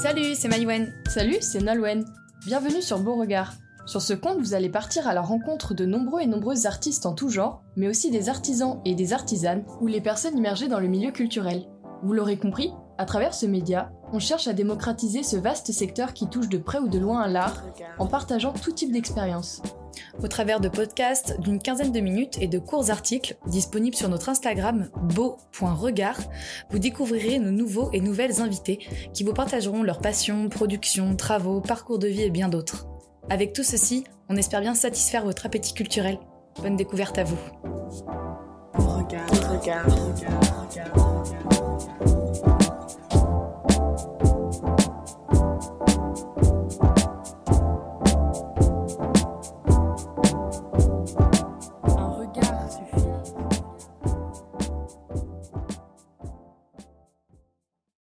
Salut, c'est Maïwen. Salut, c'est Nolwenn. Bienvenue sur Beauregard. Sur ce compte, vous allez partir à la rencontre de nombreux et nombreuses artistes en tout genre, mais aussi des artisans et des artisanes, ou les personnes immergées dans le milieu culturel. Vous l'aurez compris, à travers ce média, on cherche à démocratiser ce vaste secteur qui touche de près ou de loin à l'art, en partageant tout type d'expérience. Au travers de podcasts d'une quinzaine de minutes et de courts articles disponibles sur notre Instagram beau.regard, vous découvrirez nos nouveaux et nouvelles invités qui vous partageront leurs passions, productions, travaux, parcours de vie et bien d'autres. Avec tout ceci, on espère bien satisfaire votre appétit culturel. Bonne découverte à vous. Regard, regard, regard, regard, regard.